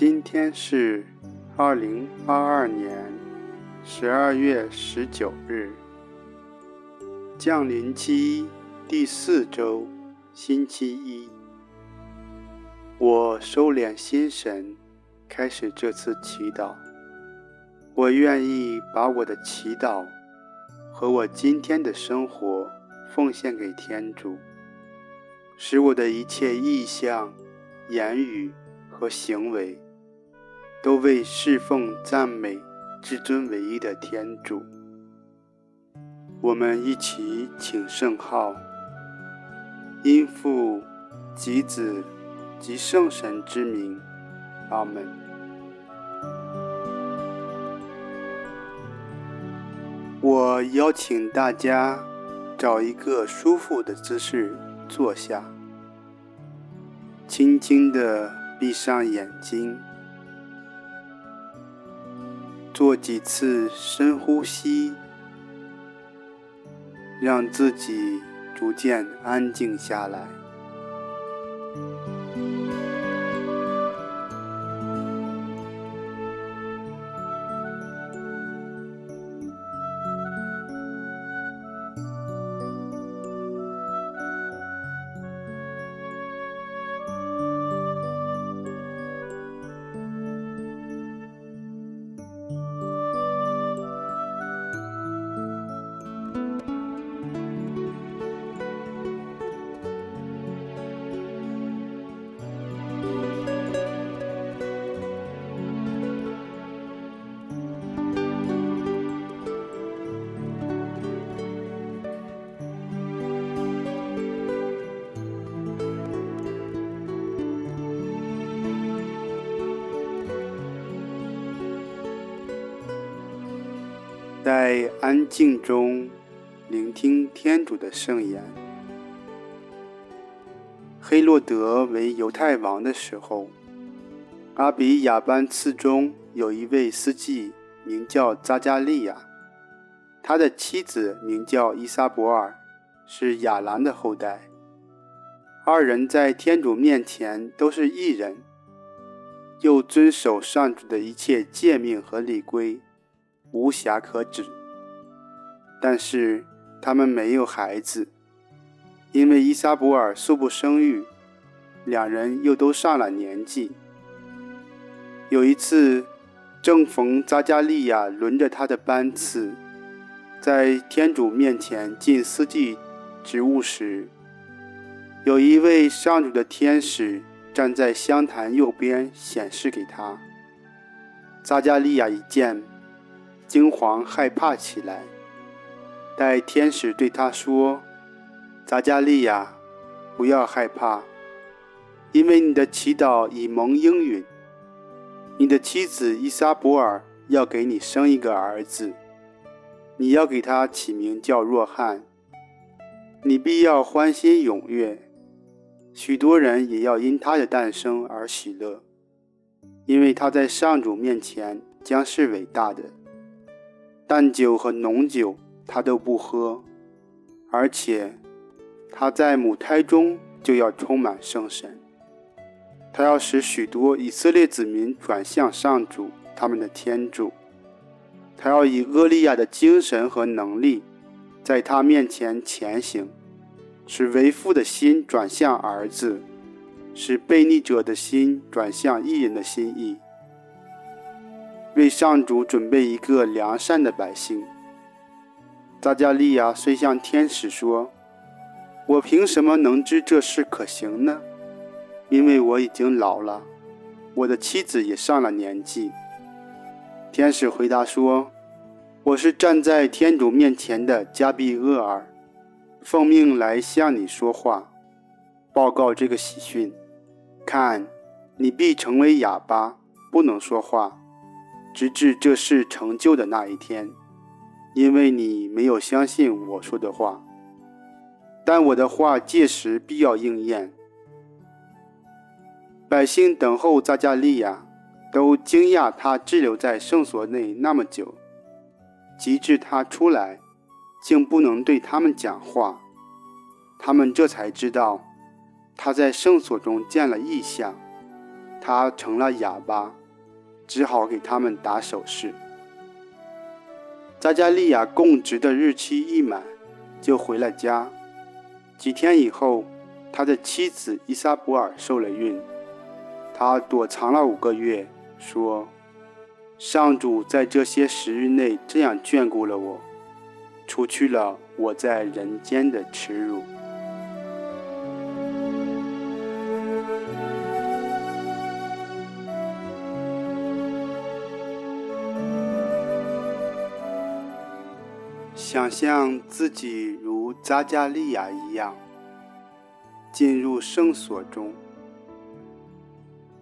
今天是二零二二年十二月十九日，降临期第四周，星期一。我收敛心神，开始这次祈祷。我愿意把我的祈祷和我今天的生活奉献给天主，使我的一切意向、言语和行为都为侍奉、赞美至尊唯一的天主。我们一起请圣号，因父及子及圣神之名，阿门。我邀请大家找一个舒服的姿势坐下，轻轻地闭上眼睛，做几次深呼吸，让自己逐渐安静下来。在安静中聆听天主的圣言。黑洛德为犹太王的时候，阿比亚班次中有一位司祭，名叫扎加利亚，他的妻子名叫伊撒伯尔，是亚兰的后代。二人在天主面前都是异人，又遵守上主的一切诫命和礼规。无暇可指，但是他们没有孩子，因为伊莎伯尔素不生育，两人又都上了年纪。有一次，正逢扎加利亚轮着他的班次，在天主面前尽司祭职务时，有一位上主的天使站在香坛右边显示给他。扎加利亚一见。惊惶害怕起来，待天使对他说：“匝加利亚，不要害怕，因为你的祈祷已蒙应允。你的妻子伊撒伯尔要给你生一个儿子，你要给他起名叫若翰。你必要欢欣踊跃，许多人也要因他的诞生而喜乐，因为他在上主面前将是伟大的。”淡酒和浓酒他都不喝，而且他在母胎中就要充满圣神。他要使许多以色列子民转向上主，他们的天主。他要以厄利亚的精神和能力，在他面前前行，使为父的心转向儿子，使悖逆者的心转向义人的心意。为上主准备一个良善的百姓。匝加利亚遂向天使说：“我凭什么能知这事可行呢？因为我已经老了，我的妻子也上了年纪。”天使回答说：“我是站在天主面前的加俾厄尔，奉命来向你说话，报告这个喜讯。看，你必成为哑巴，不能说话。”直至这事成就的那一天，因为你没有相信我说的话，但我的话届时必要应验。百姓等候匝加利亚，都惊讶他滞留在圣所内那么久，及至他出来，竟不能对他们讲话。他们这才知道，他在圣所中见了异象，他成了哑巴，只好给他们打手势。扎加利亚供职的日期一满，就回了家。几天以后，他的妻子伊莎伯尔受了孕，他躲藏了五个月，说：“上主在这些时日内这样眷顾了我，除去了我在人间的耻辱。”想象自己如扎加利亚一样，进入圣所中，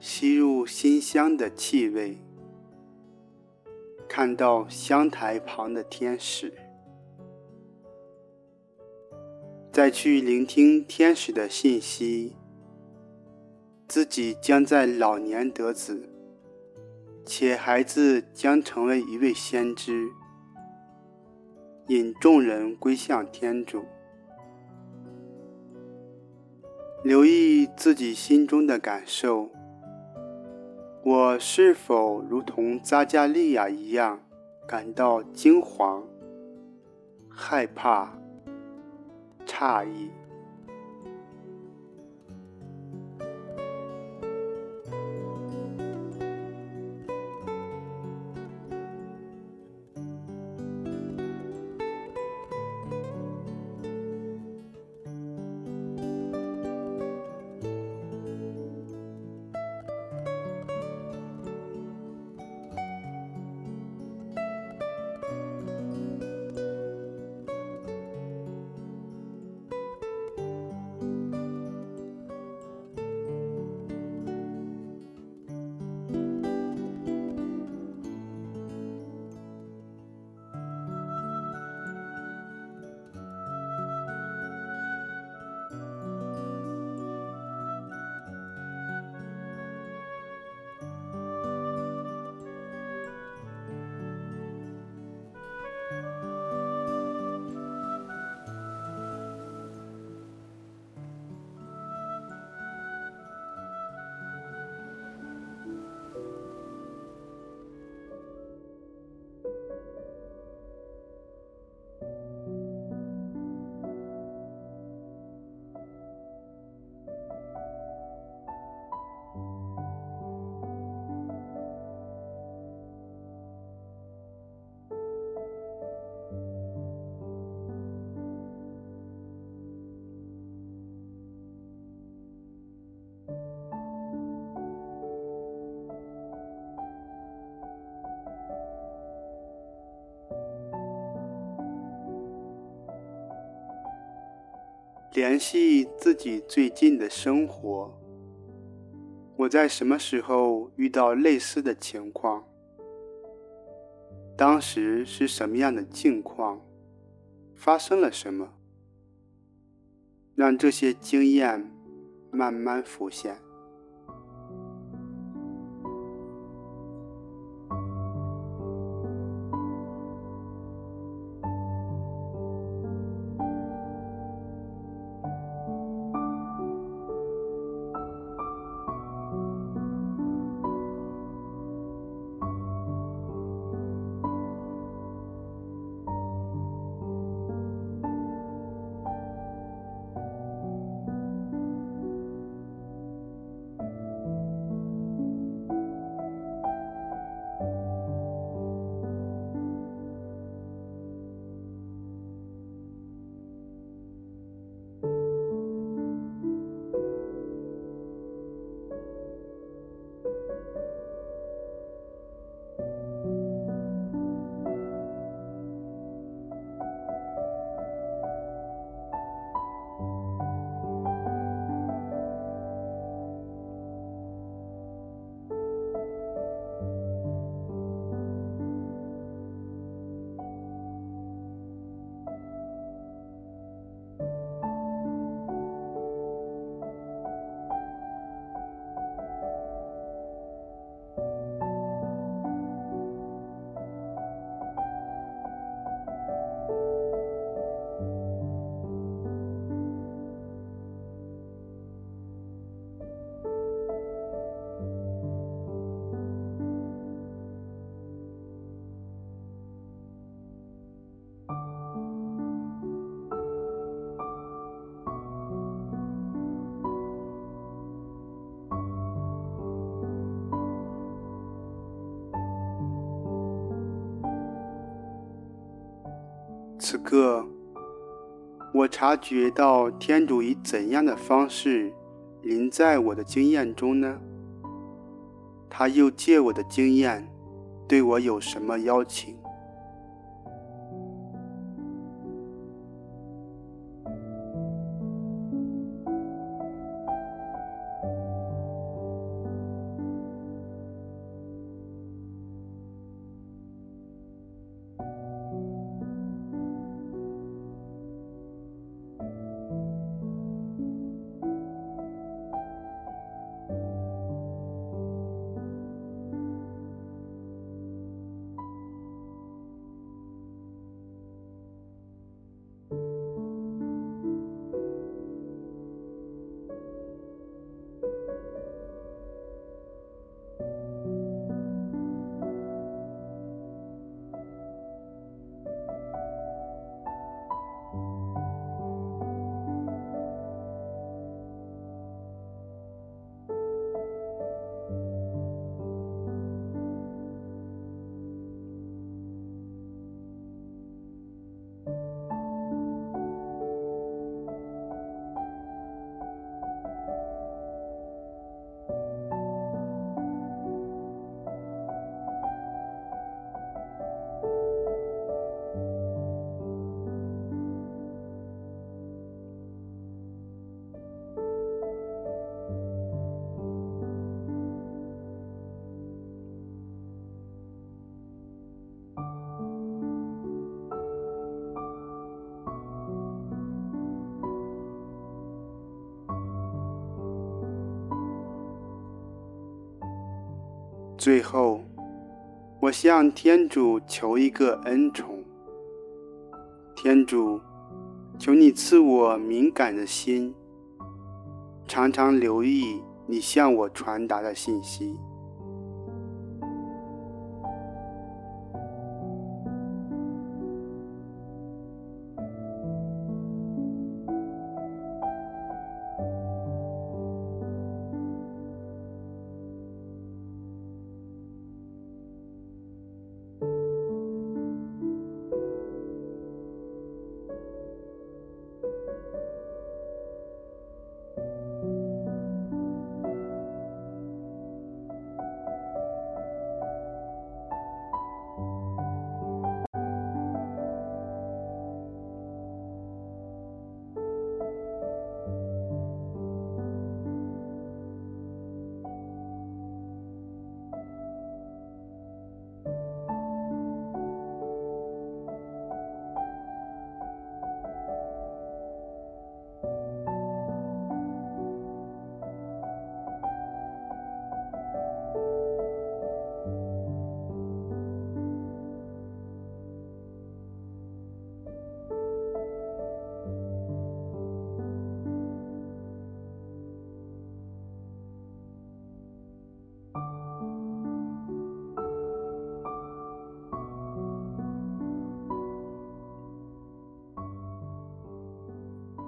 吸入馨香的气味，看到香台旁的天使，再去聆听天使的信息，自己将在老年得子，且孩子将成为一位先知。引众人归向天主，留意自己心中的感受。我是否如同扎加利亚一样，感到惊惶、害怕、诧异？联系自己最近的生活，我在什么时候遇到类似的情况？当时是什么样的境况？发生了什么？让这些经验慢慢浮现。此刻，我察觉到天主以怎样的方式临在我的经验中呢？他又借我的经验对我有什么邀请？最后，我向天主求一个恩宠。天主，求你赐我敏感的心，常常留意你向我传达的信息。